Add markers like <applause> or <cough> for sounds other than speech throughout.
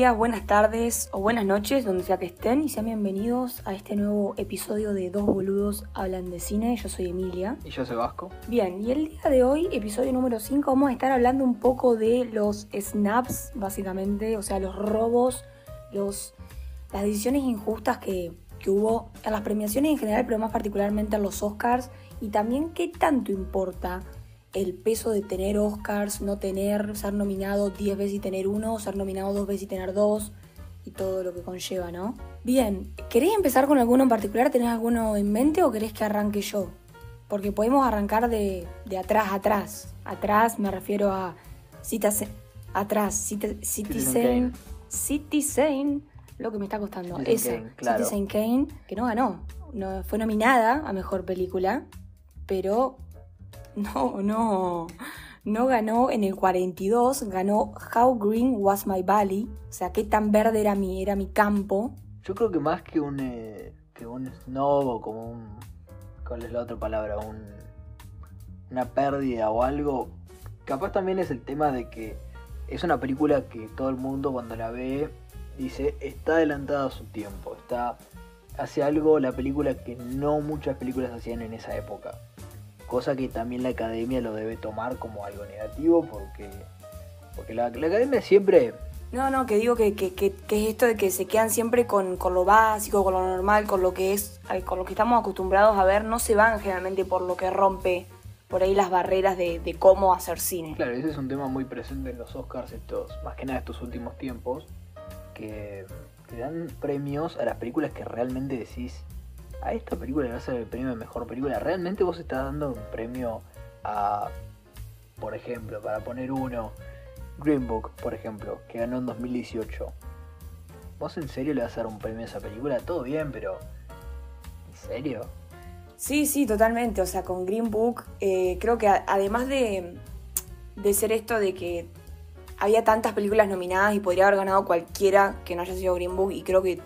días, buenas tardes o buenas noches, donde sea que estén, y sean bienvenidos a este nuevo episodio de Dos Boludos Hablan de Cine. Yo soy Emilia. Y yo soy Vasco. Bien, y el día de hoy, episodio número 5, vamos a estar hablando un poco de los snaps, básicamente, o sea, los robos, los, las decisiones injustas que, que hubo en las premiaciones en general, pero más particularmente en los Oscars, y también qué tanto importa el peso de tener Oscars, no tener, ser nominado 10 veces y tener uno, ser nominado dos veces y tener dos, y todo lo que conlleva, ¿no? Bien, ¿querés empezar con alguno en particular? ¿Tenés alguno en mente o querés que arranque yo? Porque podemos arrancar de, de atrás a atrás. Atrás me refiero a citas atrás, Citizen, Citizen, Citizen, lo que me está costando. Citizen Esa, Kane, claro. Citizen Kane, que no ganó. No, fue nominada a mejor película, pero <laughs> no, no, no ganó en el 42, ganó How Green Was My Valley, o sea, qué tan verde era mi, era mi campo. Yo creo que más que un, eh, que un snob o como un... ¿Cuál es la otra palabra? Un, una pérdida o algo. Capaz también es el tema de que es una película que todo el mundo cuando la ve dice está adelantada a su tiempo. Está hace algo la película que no muchas películas hacían en esa época. Cosa que también la academia lo debe tomar como algo negativo porque, porque la, la academia siempre No, no, que digo que, que, que, que es esto de que se quedan siempre con, con lo básico, con lo normal, con lo que es, con lo que estamos acostumbrados a ver, no se van generalmente por lo que rompe por ahí las barreras de, de cómo hacer cine. Claro, ese es un tema muy presente en los Oscars estos, más que nada estos últimos tiempos, que, que dan premios a las películas que realmente decís, a esta película le vas a dar el premio de mejor película. Realmente vos estás dando un premio a, por ejemplo, para poner uno, Green Book, por ejemplo, que ganó en 2018. ¿Vos en serio le vas a dar un premio a esa película? Todo bien, pero... ¿En serio? Sí, sí, totalmente. O sea, con Green Book, eh, creo que además de, de ser esto de que había tantas películas nominadas y podría haber ganado cualquiera que no haya sido Green Book, y creo que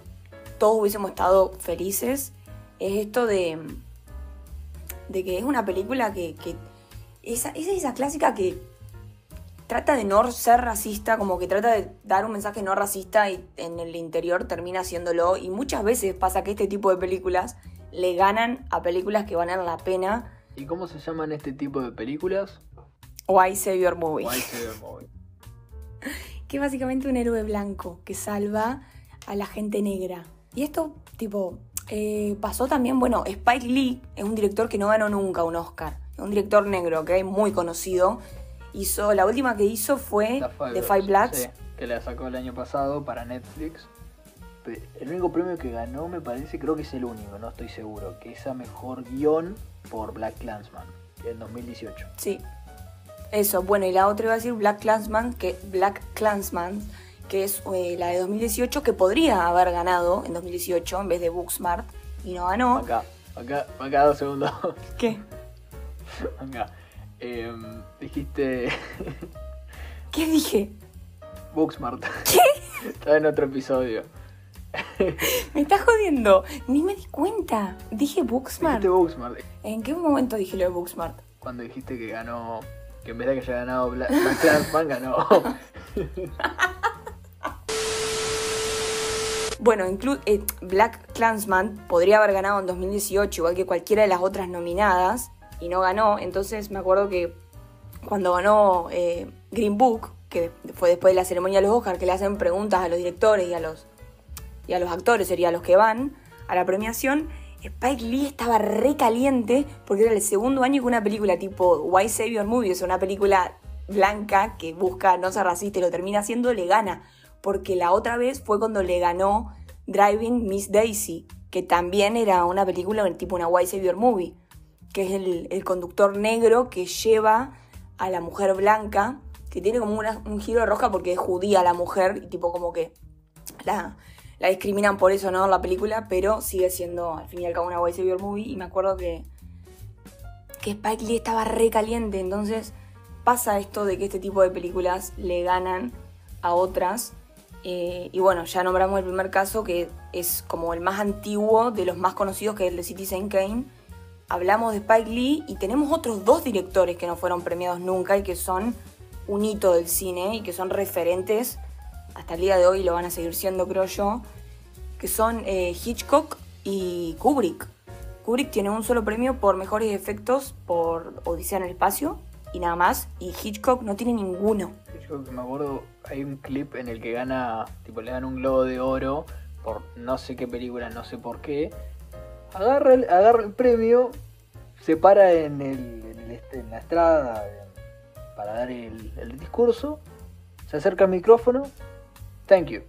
todos hubiésemos estado felices, es esto de, de que es una película que, que esa, es esa clásica que trata de no ser racista, como que trata de dar un mensaje no racista y en el interior termina haciéndolo. Y muchas veces pasa que este tipo de películas le ganan a películas que valen la pena. ¿Y cómo se llaman este tipo de películas? White Savior Movie. White Savior Movie. <laughs> Que es básicamente un héroe blanco que salva a la gente negra. Y esto, tipo, eh, pasó también, bueno, Spike Lee es un director que no ganó nunca un Oscar. Es un director negro, ¿ok? Muy conocido. Hizo, la última que hizo fue The Five. Sí, que la sacó el año pasado para Netflix. El único premio que ganó, me parece, creo que es el único, no estoy seguro, que es a mejor guion por Black Clansman, en 2018. Sí. Eso, bueno, y la otra iba a decir Black Clansman, que Black Clansman, que es eh, la de 2018, que podría haber ganado en 2018 en vez de Booksmart, y no ganó. Acá, acá, acá dos segundos. <laughs> ¿Qué? acá. Em, dijiste <laughs> ¿Qué dije? Booksmart. ¿Qué? <laughs> Está en otro episodio. Me estás jodiendo. Ni me di cuenta. Dije Booksmart. Dijiste Booksmart. ¿En qué momento dije lo de Booksmart? Cuando dijiste que ganó, que en vez de que haya ganado Black, Black Clansman, ganó. Bueno, inclu- eh, Black Clansman podría haber ganado en 2018, igual que cualquiera de las otras nominadas, y no ganó. Entonces me acuerdo que cuando ganó eh, Green Book, que fue después de la ceremonia de los Oscars, que le hacen preguntas a los directores y a los, y a los actores, sería los que van a la premiación, Spike Lee estaba re caliente porque era el segundo año que una película tipo White Savior Movie, o sea, una película blanca que busca no ser racista y lo termina haciendo, le gana. Porque la otra vez fue cuando le ganó Driving Miss Daisy, que también era una película tipo una White Savior Movie, que es el, conductor negro que lleva a la mujer blanca, que tiene como un giro de roja porque es judía la mujer, y tipo como que la, la discriminan por eso, ¿no? La película, pero sigue siendo al fin y al cabo una White Savior Movie, y me acuerdo que, que Spike Lee estaba re caliente, entonces pasa esto de que este tipo de películas le ganan a otras. Eh, y bueno, ya nombramos el primer caso que es como el más antiguo de los más conocidos, que es el de Citizen Kane. Hablamos de Spike Lee y tenemos otros dos directores que no fueron premiados nunca y que son un hito del cine y que son referentes hasta el día de hoy lo van a seguir siendo, creo yo, que son eh, Hitchcock y Kubrick. Kubrick tiene un solo premio por mejores efectos por Odisea en el espacio y nada más, y Hitchcock no tiene ninguno. Hitchcock, me acuerdo, hay un clip en el que gana, tipo, le dan un globo de oro por no sé qué película, no sé por qué. Agarra el, agarra el premio, se para en, el, en, el este- en la estrada para dar el, el discurso, se acerca al micrófono, thank you,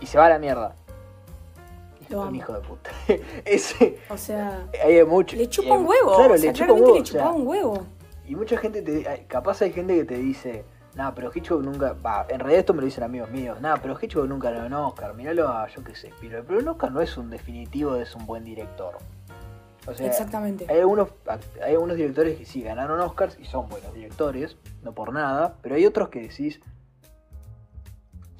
y se va a la mierda. Lo un hijo de puta. <laughs> Ese, O sea, hay mucho. le chupa un huevo. Claro, o sea, le chupa un huevo. le y mucha gente te capaz hay gente que te dice, nah, pero Hitchcock nunca, va, en realidad esto me lo dicen amigos míos, nah, pero Hitchcock nunca ganó un Oscar, miralo a yo qué sé, Spielberg, pero un Oscar no es un definitivo de es un buen director. O sea, Exactamente. hay algunos, hay algunos directores que sí ganaron Oscars y son buenos directores, no por nada, pero hay otros que decís,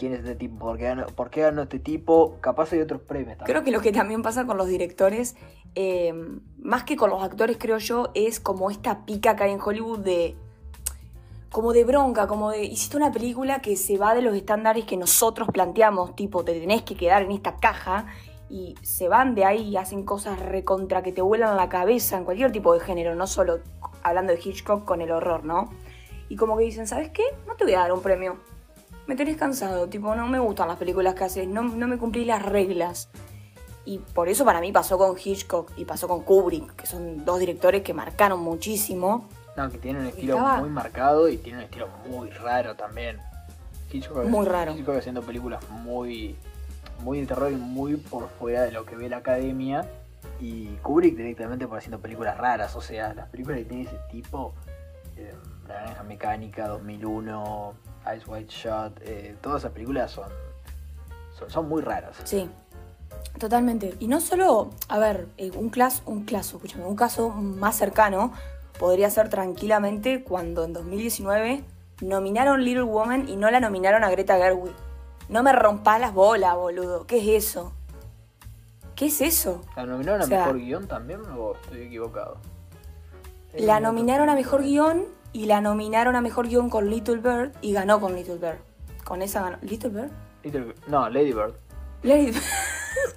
¿quién es este tipo? ¿Por qué ganó, por qué ganó este tipo? Capaz hay otros premios también. Creo que lo que también pasa con los directores, eh, más que con los actores, creo yo, es como esta pica que hay en Hollywood de. Como de bronca, como de. hiciste una película que se va de los estándares que nosotros planteamos, tipo, te tenés que quedar en esta caja, y se van de ahí y hacen cosas recontra que te vuelan la cabeza en cualquier tipo de género, no solo hablando de Hitchcock con el horror, ¿no? Y como que dicen, ¿sabes qué? No te voy a dar un premio. Me tenés cansado, tipo, no me gustan las películas que haces, no, no me cumplís las reglas. Y por eso para mí pasó con Hitchcock y pasó con Kubrick, que son dos directores que marcaron muchísimo. No, que tiene un estilo Estaba- muy marcado y tiene un estilo muy raro también. Hitchcock, Muy raro. Hitchcock haciendo películas muy, muy de terror y muy por fuera de lo que ve la academia. Y Kubrick directamente por haciendo películas raras. O sea, las películas que tiene ese tipo, eh, La Naranja Mecánica, 2001, Ice White Shot, eh, todas esas películas son, son, son muy raras. Sí, totalmente. Y no solo, a ver, eh, un, clas, un caso, escúchame, un caso más cercano podría ser tranquilamente cuando en 2019 nominaron Little Woman y no la nominaron a Greta Gerwig. No me rompas las bolas, boludo. ¿Qué es eso? ¿Qué es eso? ¿La nominaron a O sea- mejor guion también o estoy equivocado? La nominaron a mejor guion y la nominaron a mejor guion con Little Bird y ganó con Little Bird. Con esa ganó. ¿Little Bird? Little- no, Lady Bird. Lady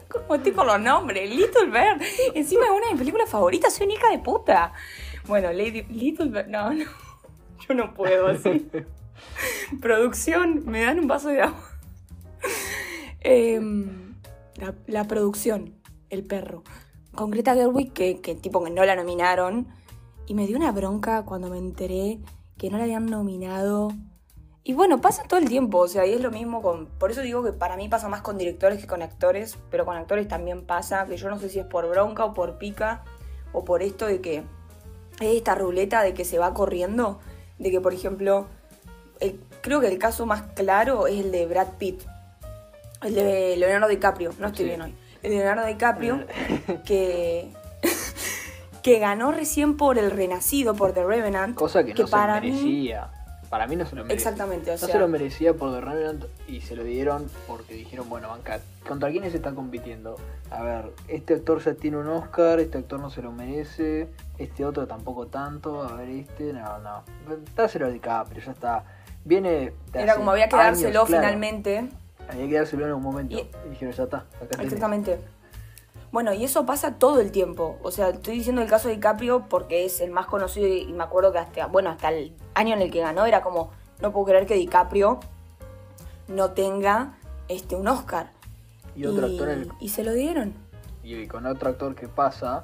¿Cómo estoy con los nombres? Little Bird. Encima es una de mis películas favoritas, soy una hija de puta. Bueno, Lady Little. No, no. <laughs> Yo no puedo así. <laughs> producción, me dan un vaso de agua. <laughs> Em, la, la producción, el perro. Con Greta Gerwig, que, que tipo que no la nominaron. Y me dio una bronca cuando me enteré que no la habían nominado. Y bueno, pasa todo el tiempo, o sea, y es lo mismo con... Por eso digo que para mí pasa más con directores que con actores, pero con actores también pasa, que yo no sé si es por bronca o por pica, o por esto de que es esta ruleta de que se va corriendo, de que por ejemplo, el- creo que el caso más claro es el de Brad Pitt, el de Leonardo DiCaprio, no estoy Sí. bien hoy, el de Leonardo DiCaprio, <laughs> que... <laughs> que ganó recién por El Renacido, por The Revenant. Cosa que, no para se mí- merecía. Para mí no se lo merecía. Exactamente, o no se lo merecía por The Revenant y se lo dieron porque dijeron, bueno, banca, ¿contra quiénes están compitiendo? A ver, este actor ya tiene un Oscar, este actor no se lo merece, este otro tampoco tanto, a ver este, no, no. Dáselo a DiCaprio, ya está. Viene Era como había que dárselo claro. finalmente. Había que dárselo en un momento. Y- Y, dijeron, ya está, acá tenés. Bueno, y eso pasa todo el tiempo. O sea, estoy diciendo el caso de DiCaprio porque es el más conocido y me acuerdo que hasta, bueno, hasta el año en el que ganó era como, no puedo creer que DiCaprio no tenga este, un Oscar. Y otro y, actor el- y se lo dieron. Y con otro actor que pasa,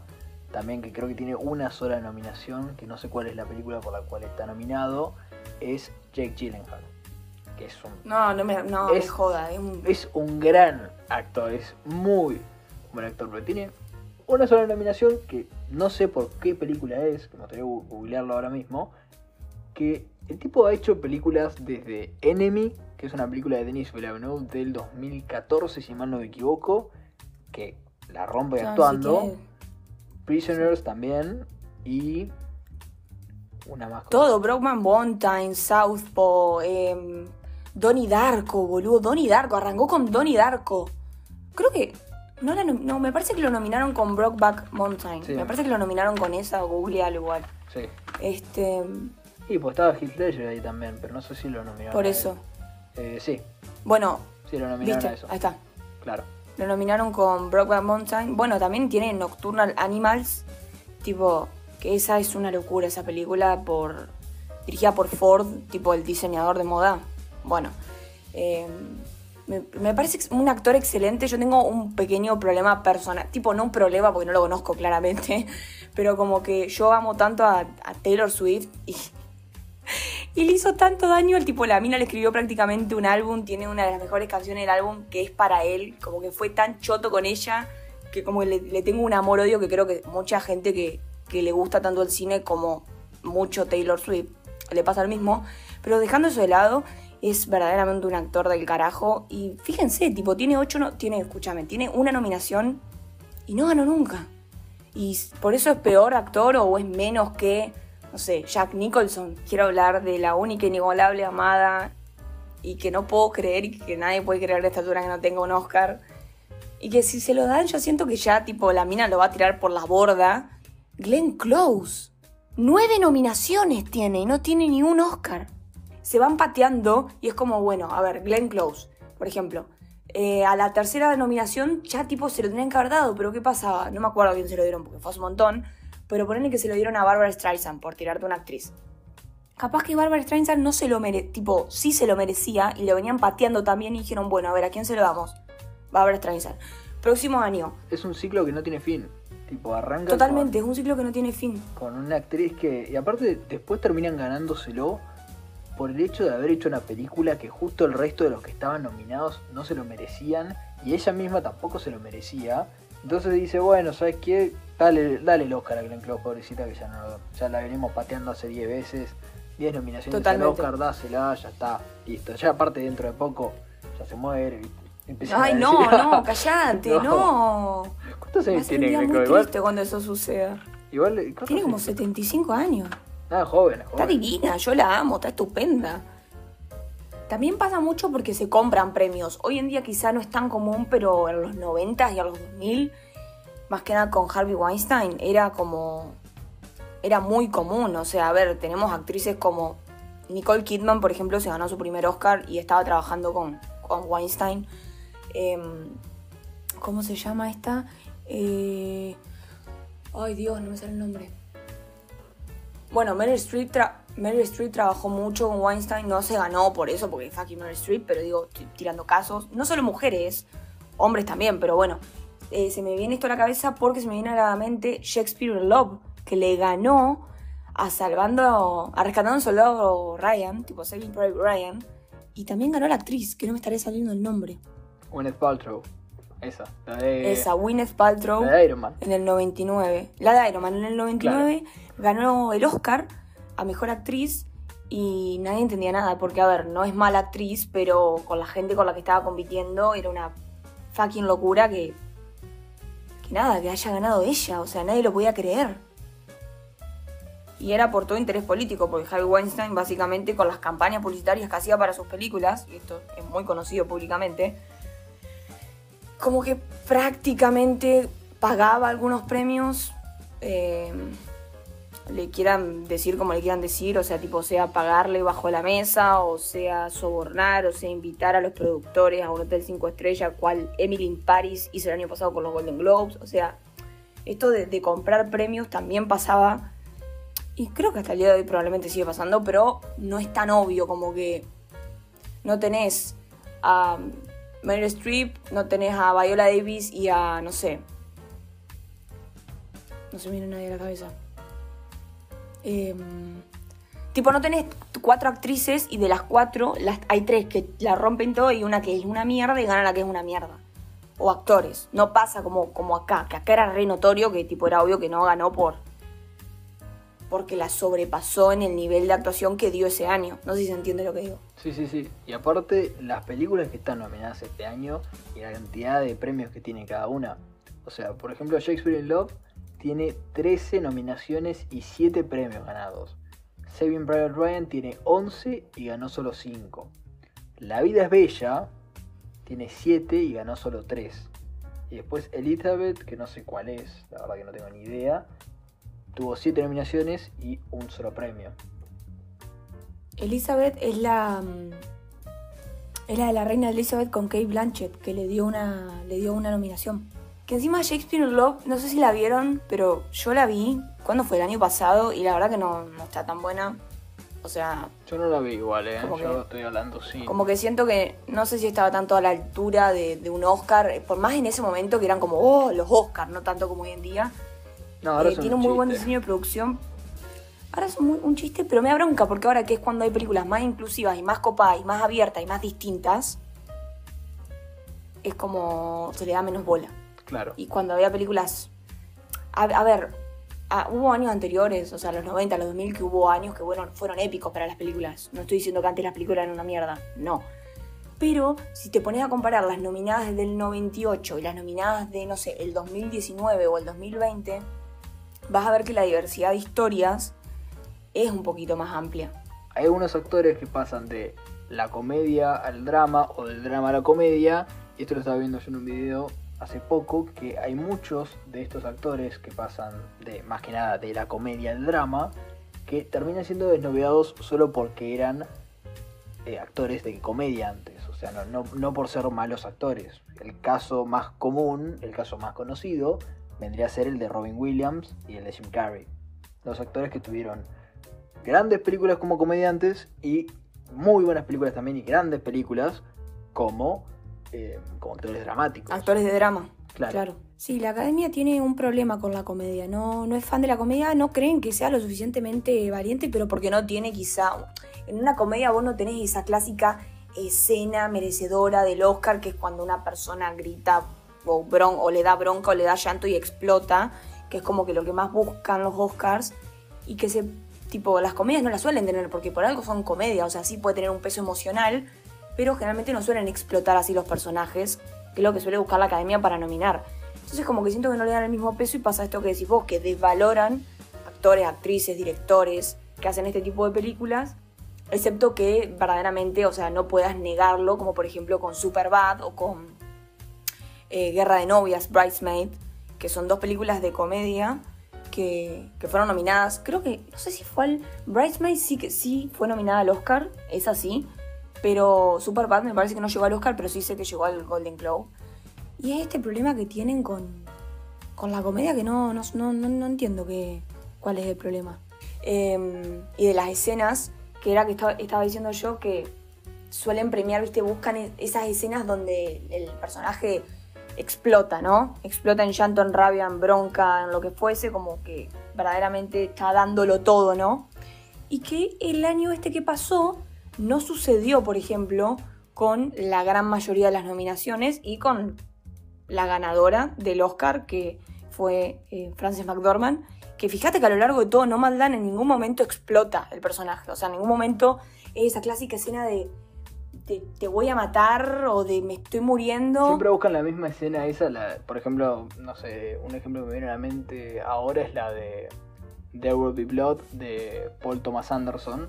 también que creo que tiene una sola nominación, que no sé cuál es la película por la cual está nominado, es Jake Gyllenhaal. Que es un, No, no me, no, me Es- joda. Es un- es un gran actor, es muy buen actor, pero tiene una sola nominación que no sé por qué película es, que me gustaría gu- googlearlo ahora mismo, que el tipo ha hecho películas desde Enemy, que es una película de Denis Villeneuve del 2014, si mal no me equivoco, que la rompe no, actuando. sí que- Prisoners también y una más. Todo, Brokeman Mountain, Southpaw, eh, Donnie Darko, boludo. Donnie Darko, arrancó con Donnie Darko. Creo que. No, la no, me parece que lo nominaron con Brokeback Mountain. Sí. Me parece que lo nominaron con esa, googlealo igual. Sí. Este. Y pues estaba Ledger ahí también, pero no sé si lo nominaron. Por eso. Eh, sí, Bueno, Sí, lo nominaron ¿Viste? a eso. Ahí está. Claro. Lo nominaron con Brokeback Mountain. Bueno, también tiene Nocturnal Animals. Tipo, que esa es una locura, esa película por dirigida por Ford, tipo el diseñador de moda. Bueno, eh, me, parece un actor excelente. Yo tengo un pequeño problema personal. Tipo, no un problema porque no lo conozco claramente. <laughs> Pero como que yo amo tanto a, Taylor Swift y <laughs> y le hizo tanto daño, el tipo, la mina le escribió prácticamente un álbum, tiene una de las mejores canciones del álbum que es para él, como que fue tan choto con ella, que como le, le tengo un amor-odio que creo que mucha gente que, que le gusta tanto el cine como mucho Taylor Swift, le pasa lo mismo, pero dejando eso de lado, es verdaderamente un actor del carajo, y fíjense, tipo, tiene ocho, no, tiene, escúchame, tiene una nominación y no ganó nunca. Y por eso es peor actor o es menos que, no sé, Jack Nicholson. Quiero hablar de la única inigualable amada y que no puedo creer y que nadie puede creer de esta altura que no tenga un Oscar. Y que si se lo dan, yo siento que ya, tipo, la mina lo va a tirar por la borda. Glenn Close. Nueve nominaciones tiene y no tiene ni un Oscar. Se van pateando y es como, bueno, a ver, Glenn Close, por ejemplo. eh, a la tercera nominación ya tipo se lo tenían que haber dado, pero ¿qué pasaba? No me acuerdo a quién se lo dieron porque fue hace un montón, pero ponerle que se lo dieron a Barbara Streisand por tirarte una actriz. Capaz que Barbara Streisand no se lo merecía, tipo, sí se lo merecía y lo venían pateando también y dijeron, bueno, a ver, ¿a quién se lo damos? Barbara Streisand. Próximo año. Es un ciclo que no tiene fin. Tipo, arranca Totalmente, es un ciclo que no tiene fin. con una actriz que. Y aparte, después terminan ganándoselo por el hecho de haber hecho una película que justo el resto de los que estaban nominados no se lo merecían y ella misma tampoco se lo merecía. Entonces dice, bueno, ¿sabes qué? Dale, dale el Oscar a Glenn Close, pobrecita, que ya, no, ya la venimos pateando hace 10 veces. 10 nominaciones al Totalmente. Oscar, dásela, ya está, listo. Ya aparte dentro de poco ya se muere, ¿viste? Ay, decir, no, <laughs> no, callate, <laughs> No. no. ¿Cuántos años tiene Glenn Close? Igual, cuando eso suceda. igual, ¿cuántos Tiene como años? 75 años. Ah, joven, Está joven. divina, yo la amo, está estupenda. También pasa mucho porque se compran premios. Hoy en día quizá no es tan común, pero en los 90 y a los 2000, más que nada con Harvey Weinstein, era como... Era muy común. O sea, a ver, tenemos actrices como Nicole Kidman, por ejemplo, se ganó su primer Oscar y estaba trabajando con, con Weinstein. Em, ¿Cómo se llama esta? Eh, Ay, Dios, no me sale el nombre. Bueno, Meryl Streep, Meryl trabajó mucho con Weinstein, no se ganó por eso, porque fucking Meryl Streep, pero digo, tirando casos. No solo mujeres, hombres también, pero bueno. eh, se me viene esto a la cabeza porque se me viene a la mente Shakespeare Love, que le ganó a Salvando, a Rescatando a un Soldado Ryan, tipo Saving Private Ryan, y también ganó la actriz, que no me estaré saliendo el nombre. Gwyneth Paltrow. Esa. La de, Esa, Gwyneth Paltrow. la de Iron Man. En el 99. La de Iron Man en el 99 ganó el Oscar a Mejor Actriz y nadie entendía nada porque, a ver, no es mala actriz, pero con la gente con la que estaba compitiendo era una fucking locura que... Que nada, que haya ganado ella, o sea, nadie lo podía creer. Y era por todo interés político, porque Harvey Weinstein básicamente con las campañas publicitarias que hacía para sus películas, y esto es muy conocido públicamente, como que prácticamente pagaba algunos premios, eh, le quieran decir como le quieran decir, o sea, tipo, sea pagarle bajo la mesa, o sea, sobornar, o sea, invitar a los productores a un hotel 5 estrellas, cual Emily in Paris hizo el año pasado con los Golden Globes, o sea, esto de, comprar premios también pasaba, y creo que hasta el día de hoy probablemente sigue pasando, pero no es tan obvio como que no tenés a Meryl Streep, no tenés a Viola Davis y a, no sé. No se me nadie a la cabeza. Em, tipo, no tenés cuatro actrices y de las cuatro hay tres que la rompen todo y una que es una mierda y gana la que es una mierda. O actores. No pasa como, como acá, que acá era re notorio que tipo era obvio que no ganó por. Porque la sobrepasó en el nivel de actuación que dio ese año. No sé si se entiende lo que digo. Sí, sí, sí. Y aparte, las películas que están nominadas este año y la cantidad de premios que tiene cada una. O sea, por ejemplo, Shakespeare in Love tiene 13 nominaciones y 7 premios ganados. Saving Private Ryan tiene 11 y ganó solo 5. La vida es bella tiene 7 y ganó solo 3. Y después Elizabeth, que no sé cuál es, la verdad que no tengo ni idea, tuvo 7 nominaciones y un solo premio. Elizabeth es la. mm, Es la de la reina Elizabeth con Kate Blanchett, que le dio una, le dio una nominación. Que encima Shakespeare Love, no sé si la vieron, pero yo la vi, cuando fue el año pasado? Y la verdad que no, no está tan buena. O sea, Yo no la vi igual, ¿eh? Yo que- estoy hablando sí. como que siento que no sé si estaba tanto a la altura de, de un Oscar, por más en ese momento que eran como, oh, los Oscars, no tanto como hoy en día. No, ahora Eh, son tiene un muy buen diseño de producción. Ahora es un, un chiste, pero me da bronca porque ahora que es cuando hay películas más inclusivas y más copadas y más abiertas y más distintas, es como se le da menos bola. Claro. Y cuando había películas... A, a ver, a- hubo años anteriores, o sea, los 90, los 2000, que hubo años que fueron, fueron épicos para las películas. No estoy diciendo que antes las películas eran una mierda, no. Pero si te pones a comparar las nominadas del 98 y las nominadas de, no sé, el 2019 o el 2020, vas a ver que la diversidad de historias es un poquito más amplia. Hay algunos actores que pasan de la comedia al drama o del drama a la comedia. Y esto lo estaba viendo yo en un video hace poco, que hay muchos de estos actores que pasan de, más que nada, de la comedia al drama, que terminan siendo desnoviados solo porque eran eh, actores de comedia antes. O sea, no, no, no por ser malos actores. El caso más común, el caso más conocido, vendría a ser el de Robin Williams y el de Jim Carrey. Los actores que tuvieron grandes películas como comediantes y muy buenas películas también y grandes películas como, eh, como actores dramáticos. Actores de drama. Claro. Claro. Sí, la academia tiene un problema con la comedia. No, no es fan de la comedia, no creen que sea lo suficientemente valiente, pero porque no tiene quizá. En una comedia vos no tenés esa clásica escena merecedora del Oscar, que es cuando una persona grita o, bron o le da bronca o le da llanto y explota, que es como que lo que más buscan los Oscars, y que se. Tipo, las comedias no las suelen tener, porque por algo son comedias, o sea, sí puede tener un peso emocional, pero generalmente no suelen explotar así los personajes, que es lo que suele buscar la academia para nominar. Entonces como que siento que no le dan el mismo peso y pasa esto que decís vos, que desvaloran actores, actrices, directores que hacen este tipo de películas, excepto que verdaderamente, o sea, no puedas negarlo, como por ejemplo con Superbad o con eh, Guerra de Novias, Bridesmaid, que son dos películas de comedia que, que fueron nominadas, creo que, no sé si fue al... Bridesmaid sí que sí fue nominada al Oscar, es así, pero Superbad me parece que no llegó al Oscar, pero sí sé que llegó al Golden Globe. Y es este problema que tienen con, con la comedia que no, no, no, no- entiendo qué, cuál es el problema. Eh, y de las escenas, que era que estaba, estaba diciendo yo que suelen premiar, viste, buscan esas escenas donde el personaje explota, ¿no? Explota en llanto, en rabia, en bronca, en lo que fuese, como que verdaderamente está dándolo todo, ¿no? Y que el año este que pasó no sucedió, por ejemplo, con la gran mayoría de las nominaciones y con la ganadora del Oscar, que fue eh, Frances McDormand, que fíjate que a lo largo de todo Nomadland en ningún momento explota el personaje, o sea, en ningún momento es esa clásica escena de te, te voy a matar o de me estoy muriendo. Siempre buscan la misma escena esa, la, por ejemplo, no sé, un ejemplo que me viene a la mente ahora es la de There Will Be Blood de Paul Thomas Anderson,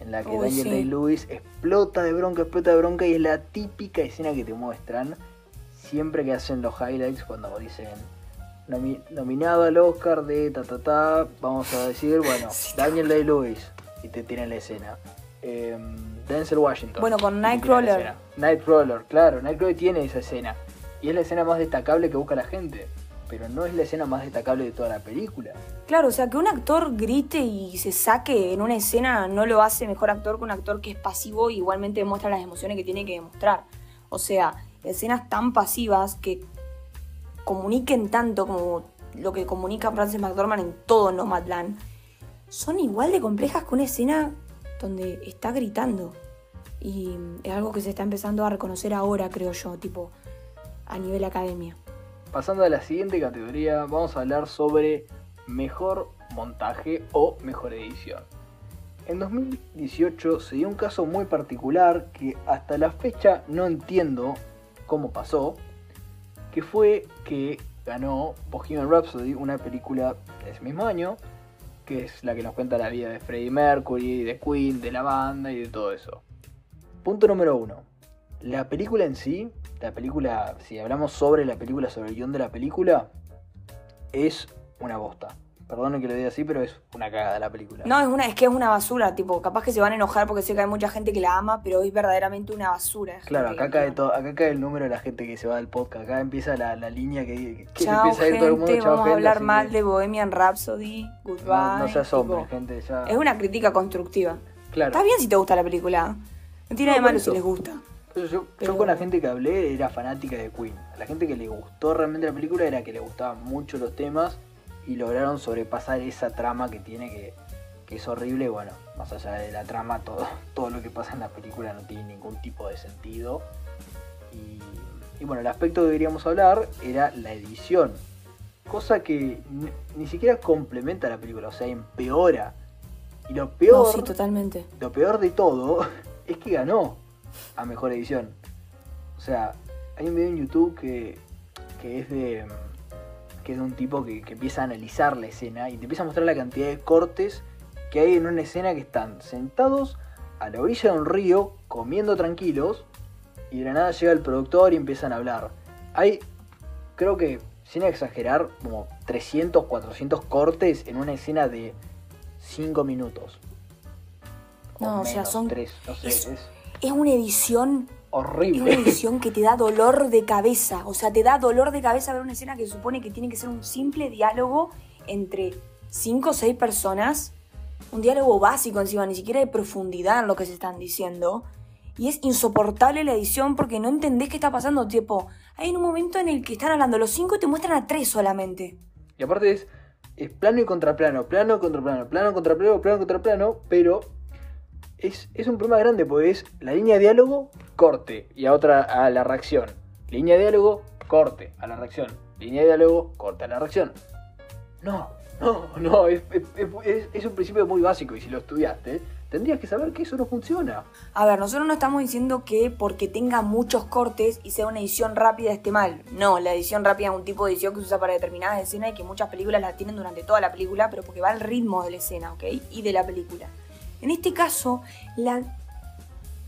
en la que Uy, Daniel sí. Day-Lewis explota de bronca, explota de bronca y es la típica escena que te muestran siempre que hacen los highlights cuando dicen nomi- nominado al Oscar de ta ta ta, vamos a decir, bueno, <laughs> Sí, Daniel Day-Lewis y te tienen la escena. Em, Denzel Washington. Bueno, con Nightcrawler. Nightcrawler, claro, Nightcrawler tiene esa escena. Y es la escena más destacable que busca la gente. Pero no es la escena más destacable de toda la película. Claro, o sea, que un actor grite y se saque en una escena no lo hace mejor actor que un actor que es pasivo y igualmente demuestra las emociones que tiene que demostrar. O sea, escenas tan pasivas que comuniquen tanto como lo que comunica Frances McDormand en todo Nomadland, son igual de complejas que una escena donde está gritando. Y es algo que se está empezando a reconocer ahora, creo yo, tipo, a nivel academia. Pasando a la siguiente categoría, vamos a hablar sobre mejor montaje o mejor edición. En 2018 se dio un caso muy particular que hasta la fecha no entiendo cómo pasó, que fue que ganó Bohemian Rhapsody, una película de ese mismo año, que es la que nos cuenta la vida de Freddie Mercury, de Queen, de la banda y de todo eso. Punto número uno. La película en sí, la película, si hablamos sobre la película, sobre el guion de la película, es una bosta. Perdonen que lo diga así, pero es una cagada la película. No, es una, es que es una basura, tipo, capaz que se van a enojar porque sé que hay mucha gente que la ama, pero es verdaderamente una basura. Claro, acá cae, todo, acá cae el número de la gente que se va del podcast. Acá empieza la, la línea que, que Chao, empieza a ir todo el mundo. Chao, vamos a gente, hablar así mal que de Bohemian Rhapsody, goodbye. No, no se asombren, tipo, gente. Ya... Es una crítica constructiva. Claro. Está bien si te gusta la película. No tiene No, nada de malo eso. si les gusta. Yo, yo Pero- con la gente que hablé era fanática de Queen. A la gente que le gustó realmente la película era que le gustaban mucho los temas y lograron sobrepasar esa trama que tiene que, que es horrible. Bueno, más allá de la trama, todo, <laughs> todo lo que pasa en la película no tiene ningún tipo de sentido. Y, y bueno, el aspecto que queríamos hablar era la edición. Cosa que ni, ni siquiera complementa la película, o sea, empeora. Y lo peor No, sí, totalmente. lo peor de todo <laughs> es que ganó a mejor edición. O sea, hay un video en YouTube que, que es de que es de un tipo que, que empieza a analizar la escena y te empieza a mostrar la cantidad de cortes que hay en una escena que están sentados a la orilla de un río comiendo tranquilos y de la nada llega el productor y empiezan a hablar. Hay, creo que, sin exagerar, como 300, 400 cortes en una escena de 5 minutos. No, o sea, menos, son- tres, no sé, es- es Es una edición, es una horrible. edición que te da dolor de cabeza. O sea, te da dolor de cabeza ver una escena que supone que tiene que ser un simple diálogo entre cinco o seis personas. Un diálogo básico encima, ni siquiera de profundidad en lo que se están diciendo. Y es insoportable la edición porque no entendés qué está pasando. Tipo, hay un momento en el que están hablando los cinco y te muestran a tres solamente. Y aparte es, es plano y contraplano, plano contra plano, plano contra plano, plano contra plano, pero es, es un problema grande porque es la línea de diálogo, corte, y a otra a la reacción. Línea de diálogo, corte, a la reacción. Línea de diálogo, corte, a la reacción. No, no, no, es, es- un principio muy básico y si lo estudiaste, tendrías que saber que eso no funciona. A ver, nosotros no estamos diciendo que porque tenga muchos cortes y sea una edición rápida esté mal. No, la edición rápida es un tipo de edición que se usa para determinadas escenas y que muchas películas la tienen durante toda la película, pero porque va al ritmo de la escena, ¿ok? Y de la película. En este caso, la...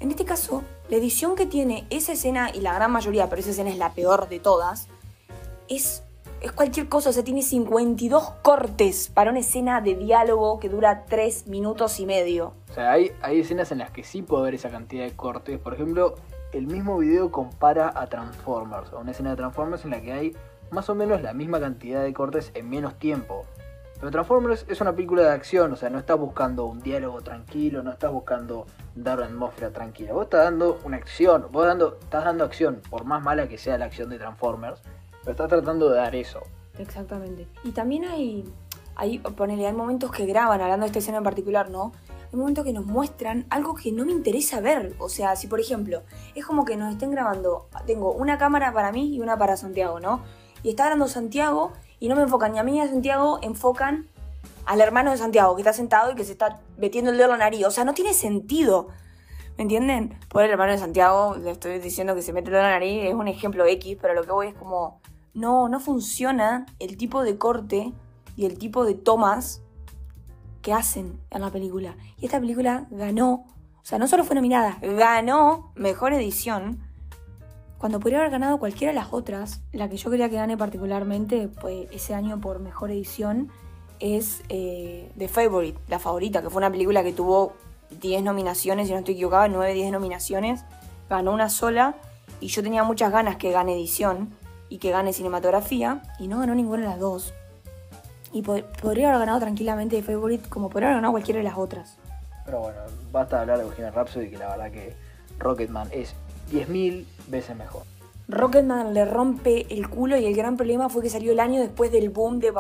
En este caso, la edición que tiene esa escena, y la gran mayoría, pero esa escena es la peor de todas, es, es cualquier cosa. O sea, tiene 52 cortes para una escena de diálogo que dura 3 minutos y medio. O sea, hay, hay escenas en las que sí puedo ver esa cantidad de cortes. Por ejemplo, el mismo video compara a Transformers, a una escena de Transformers en la que hay más o menos la misma cantidad de cortes en menos tiempo. Pero Transformers es una película de acción, o sea, no estás buscando un diálogo tranquilo, no estás buscando dar una atmósfera tranquila. Vos estás dando una acción, vos dando, estás dando acción, por más mala que sea la acción de Transformers, pero estás tratando de dar eso. Exactamente. Y también hay, hay, ponele, hay momentos que graban, hablando de esta escena en particular, ¿no? Hay momentos que nos muestran algo que no me interesa ver. O sea, si por ejemplo, es como que nos estén grabando, tengo una cámara para mí y una para Santiago, ¿no? Y está grabando Santiago y no me enfocan ni a mí ni a Santiago, enfocan al hermano de Santiago que está sentado y que se está metiendo el dedo en la nariz. O sea, no tiene sentido. ¿Me entienden? Por el hermano de Santiago, le estoy diciendo que se mete el dedo en la nariz, es un ejemplo X, pero lo que voy es como, no, no funciona el tipo de corte y el tipo de tomas que hacen en la película. Y esta película ganó, o sea, no solo fue nominada, ganó mejor edición. Cuando podría haber ganado cualquiera de las otras, la que yo quería que gane particularmente pues, ese año por mejor edición es eh, The Favorite, la favorita, que fue una película que tuvo 10 nominaciones, si no estoy equivocada, 9, 10 nominaciones, ganó una sola y yo tenía muchas ganas que gane edición y que gane cinematografía y no ganó ninguna de las dos. Y pod- podría haber ganado tranquilamente The Favorite como podría haber ganado cualquiera de las otras. Pero bueno, basta de hablar de Bohemian Rhapsody, que la verdad que Rocketman es 10.000 veces mejor. Rocketman le rompe el culo y el gran problema fue que salió el año después del boom de,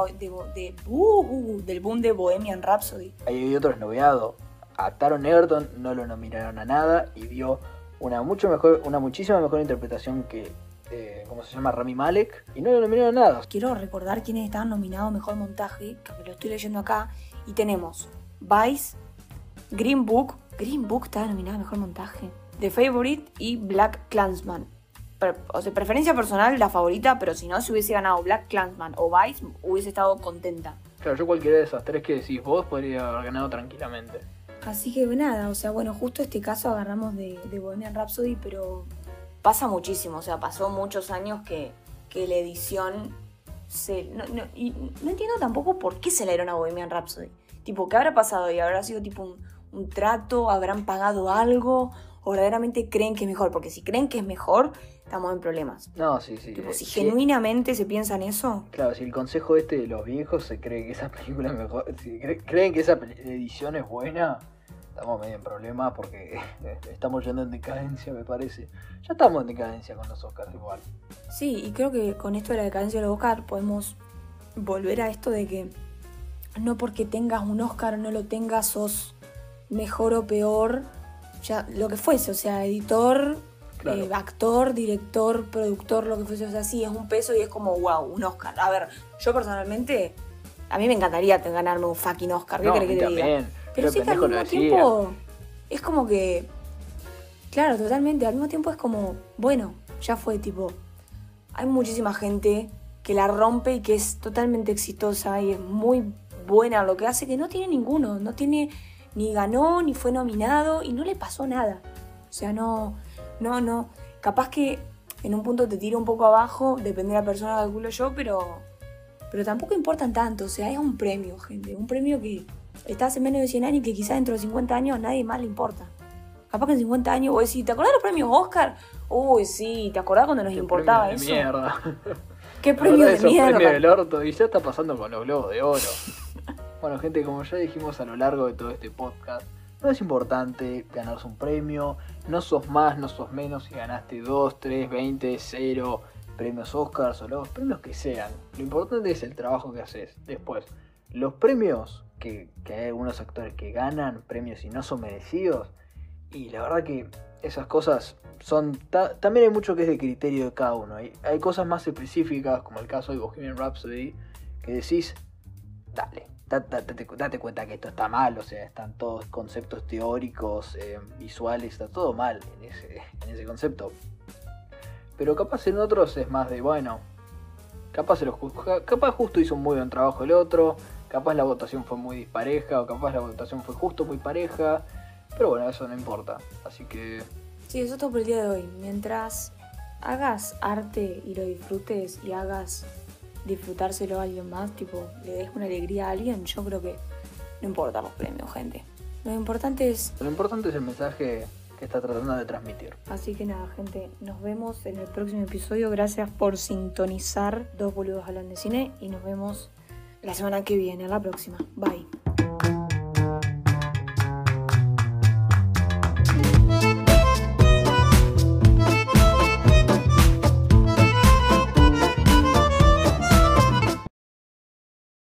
uh, uh, del boom de Bohemian Rhapsody. Ahí hay otros noveados. A Taron Egerton no lo nominaron a nada y dio una mucho mejor, una muchísima mejor interpretación que, eh, ¿cómo se llama? Rami Malek. Y no lo nominaron a nada. Quiero recordar quiénes estaban nominados a Mejor Montaje, que me lo estoy leyendo acá, y tenemos Vice, Green Book, Green Book estaba nominado a Mejor Montaje, The Favorite y Black Clansman. O sea, preferencia personal, la favorita, pero si no, si hubiese ganado Black Clansman o Vice, hubiese estado contenta. Claro, yo cualquiera de esas tres que decís vos podría haber ganado tranquilamente. Así que nada, o sea, bueno, justo este caso agarramos de, de Bohemian Rhapsody, pero pasa muchísimo, o sea, pasó muchos años que, que la edición se. No, no- y no entiendo tampoco por qué se le dieron a Bohemian Rhapsody. Tipo, ¿qué habrá pasado? ¿Y habrá sido tipo un, un trato? ¿Habrán pagado algo? ¿O verdaderamente creen que es mejor? Porque si creen que es mejor, estamos en problemas. No, sí, sí. Tipo, eh, si sí, genuinamente se piensa en eso, Claro, si el consejo este de los viejos se cree que esa película es mejor, <laughs> si cre- creen que esa edición es buena, estamos medio en problemas porque <laughs> estamos yendo en decadencia, me parece. Ya estamos en decadencia con los Oscars igual. Sí, y creo que con esto de la decadencia de los Oscar podemos volver a esto de que no porque tengas un Oscar o no lo tengas sos mejor o peor, ya lo que fuese, o sea, editor, Claro. eh, actor, director, productor, lo que fuese, o sea, sí, es un peso y es como, wow, un Oscar. A ver, yo personalmente, a mí me encantaría ganarme un fucking Oscar, ¿qué No, a que te diga? Pero Yo sí que al mismo tiempo es como que. Claro, totalmente. Al mismo tiempo es como, bueno, ya fue tipo. Hay muchísima gente que la rompe y que es totalmente exitosa y es muy buena en lo que hace, que no tiene ninguno. No tiene. Ni ganó, ni fue nominado y no le pasó nada. O sea, no. No, no. Capaz que en un punto te tira un poco abajo, depende de la persona, calculo yo, pero. Pero tampoco importan tanto. O sea, es un premio, gente. Un premio que está hace menos de 100 años y que quizás dentro de 50 años a nadie más le importa. Capaz que en 50 años vos decís, ¿te acordás de los premios Oscar? Uy, sí, ¿te acordás cuando nos Qué importaba premio eso? de mierda. ¿Qué <laughs> premio de mierda? premios del orto y ya está pasando con los globos de oro. Bueno, gente, como ya dijimos a lo largo de todo este podcast, no es importante ganarse un premio, no sos más, no sos menos si ganaste 2, 3, 20, 0 premios Oscars o los premios que sean. Lo importante es el trabajo que haces. Después, los premios que, hay algunos actores que ganan premios y no son merecidos, y la verdad que esas cosas son. ta- también hay mucho que es de criterio de cada uno. Hay, hay cosas más específicas, como el caso de Bohemian Rhapsody, que decís, dale, da- da- date, cuenta que esto está mal, o sea, están todos conceptos teóricos, eh, visuales, está todo mal en ese, concepto. Pero capaz en otros es más de, bueno, capaz, se lo ju- capaz justo hizo un muy buen trabajo el otro, capaz la votación fue muy dispareja, o capaz la votación fue justo muy pareja, pero bueno, eso no importa. Así que Sí, eso es todo por el día de hoy. Mientras hagas arte y lo disfrutes y hagas disfrutárselo a alguien más, tipo, le des una alegría a alguien, yo creo que no importa los premios, gente. Lo importante es lo importante es el mensaje que está tratando de transmitir. Así que nada, gente, nos vemos en el próximo episodio. Gracias por sintonizar Dos Boludos Hablan de Cine y nos vemos la semana que viene, a la próxima. Bye.